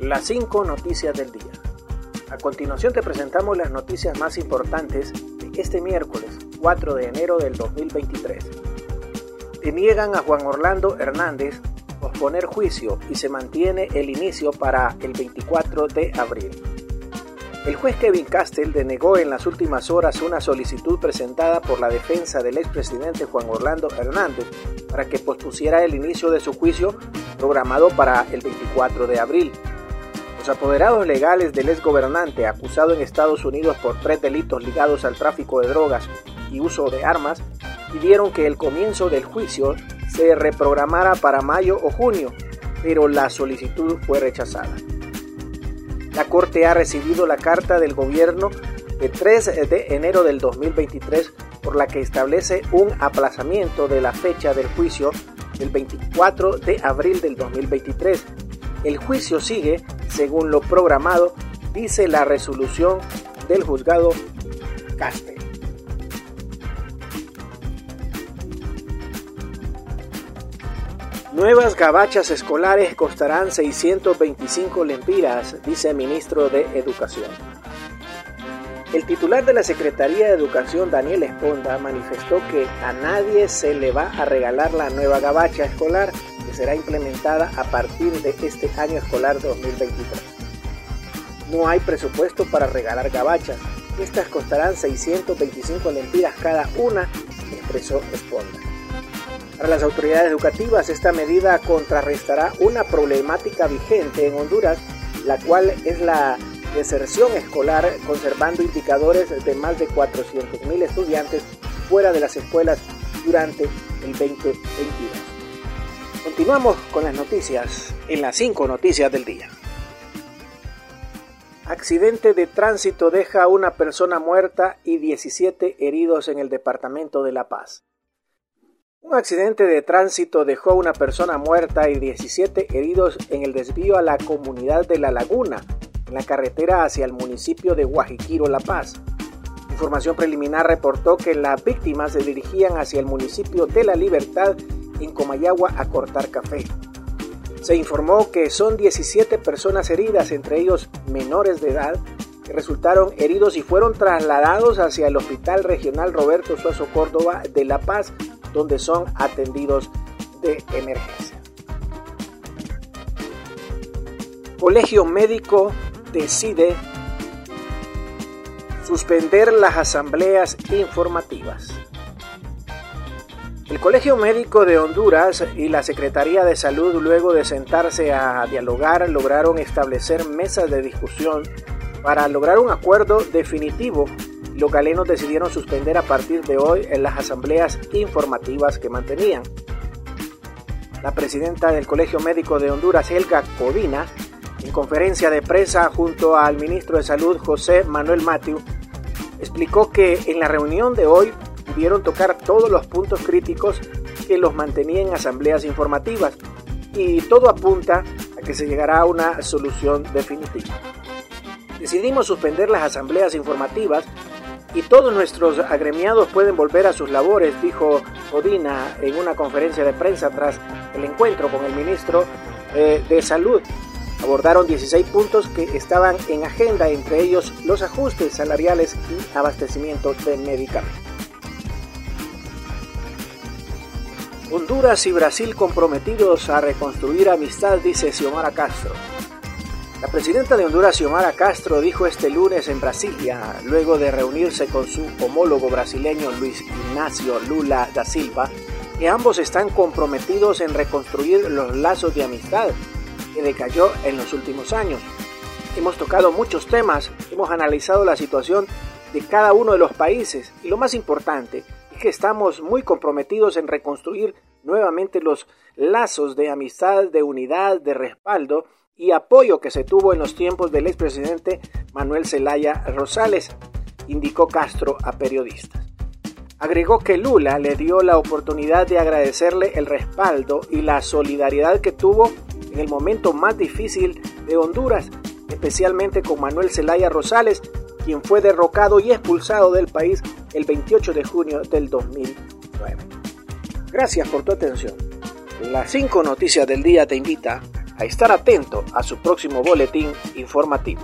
las 5 noticias del día. A continuación te presentamos las noticias más importantes de este miércoles 4 de enero del 2023. Deniegan a Juan Orlando Hernández posponer juicio y se mantiene el inicio para el 24 de abril. El juez Kevin Castell denegó en las últimas horas una solicitud presentada por la defensa del expresidente Juan Orlando Hernández para que pospusiera el inicio de su juicio programado para el 24 de abril. Apoderados legales del exgobernante acusado en Estados Unidos por tres delitos ligados al tráfico de drogas y uso de armas pidieron que el comienzo del juicio se reprogramara para mayo o junio, pero la solicitud fue rechazada. La Corte ha recibido la carta del gobierno de 3 de enero del 2023 por la que establece un aplazamiento de la fecha del juicio del 24 de abril del 2023. El juicio sigue según lo programado, dice la resolución del juzgado Castel. Nuevas gabachas escolares costarán 625 lempiras, dice el ministro de Educación. El titular de la Secretaría de Educación, Daniel Esponda, manifestó que a nadie se le va a regalar la nueva gabacha escolar que será implementada a partir de este año escolar 2023. No hay presupuesto para regalar gabachas. Estas costarán 625 lempiras cada una, expresó Esponda. Para las autoridades educativas, esta medida contrarrestará una problemática vigente en Honduras, la cual es la deserción escolar, conservando indicadores de más de 400.000 estudiantes fuera de las escuelas durante el 2022. Continuamos con las noticias en las 5 noticias del día. Accidente de tránsito deja a una persona muerta y 17 heridos en el departamento de La Paz. Un accidente de tránsito dejó a una persona muerta y 17 heridos en el desvío a la comunidad de La Laguna, en la carretera hacia el municipio de Guajiquiro, La Paz. Información preliminar reportó que las víctimas se dirigían hacia el municipio de La Libertad en Comayagua a cortar café. Se informó que son 17 personas heridas, entre ellos menores de edad, que resultaron heridos y fueron trasladados hacia el Hospital Regional Roberto Suazo Córdoba de La Paz donde son atendidos de emergencia. Colegio Médico decide suspender las asambleas informativas. El Colegio Médico de Honduras y la Secretaría de Salud, luego de sentarse a dialogar, lograron establecer mesas de discusión para lograr un acuerdo definitivo los galenos decidieron suspender a partir de hoy en las asambleas informativas que mantenían. La presidenta del Colegio Médico de Honduras, Helga Codina, en conferencia de prensa junto al ministro de Salud, José Manuel Matiu, explicó que en la reunión de hoy pudieron tocar todos los puntos críticos que los mantenían en asambleas informativas y todo apunta a que se llegará a una solución definitiva. Decidimos suspender las asambleas informativas y todos nuestros agremiados pueden volver a sus labores, dijo Odina en una conferencia de prensa tras el encuentro con el ministro eh, de Salud. Abordaron 16 puntos que estaban en agenda, entre ellos los ajustes salariales y abastecimiento de medicamentos. Honduras y Brasil comprometidos a reconstruir amistad, dice Xiomara Castro. La presidenta de Honduras, Xiomara Castro, dijo este lunes en Brasilia, luego de reunirse con su homólogo brasileño Luis Ignacio Lula da Silva, que ambos están comprometidos en reconstruir los lazos de amistad que decayó en los últimos años. Hemos tocado muchos temas, hemos analizado la situación de cada uno de los países y lo más importante es que estamos muy comprometidos en reconstruir nuevamente los lazos de amistad, de unidad, de respaldo y apoyo que se tuvo en los tiempos del expresidente Manuel Zelaya Rosales, indicó Castro a periodistas. Agregó que Lula le dio la oportunidad de agradecerle el respaldo y la solidaridad que tuvo en el momento más difícil de Honduras, especialmente con Manuel Zelaya Rosales, quien fue derrocado y expulsado del país el 28 de junio del 2009. Gracias por tu atención. Las cinco noticias del día te invita a estar atento a su próximo boletín informativo.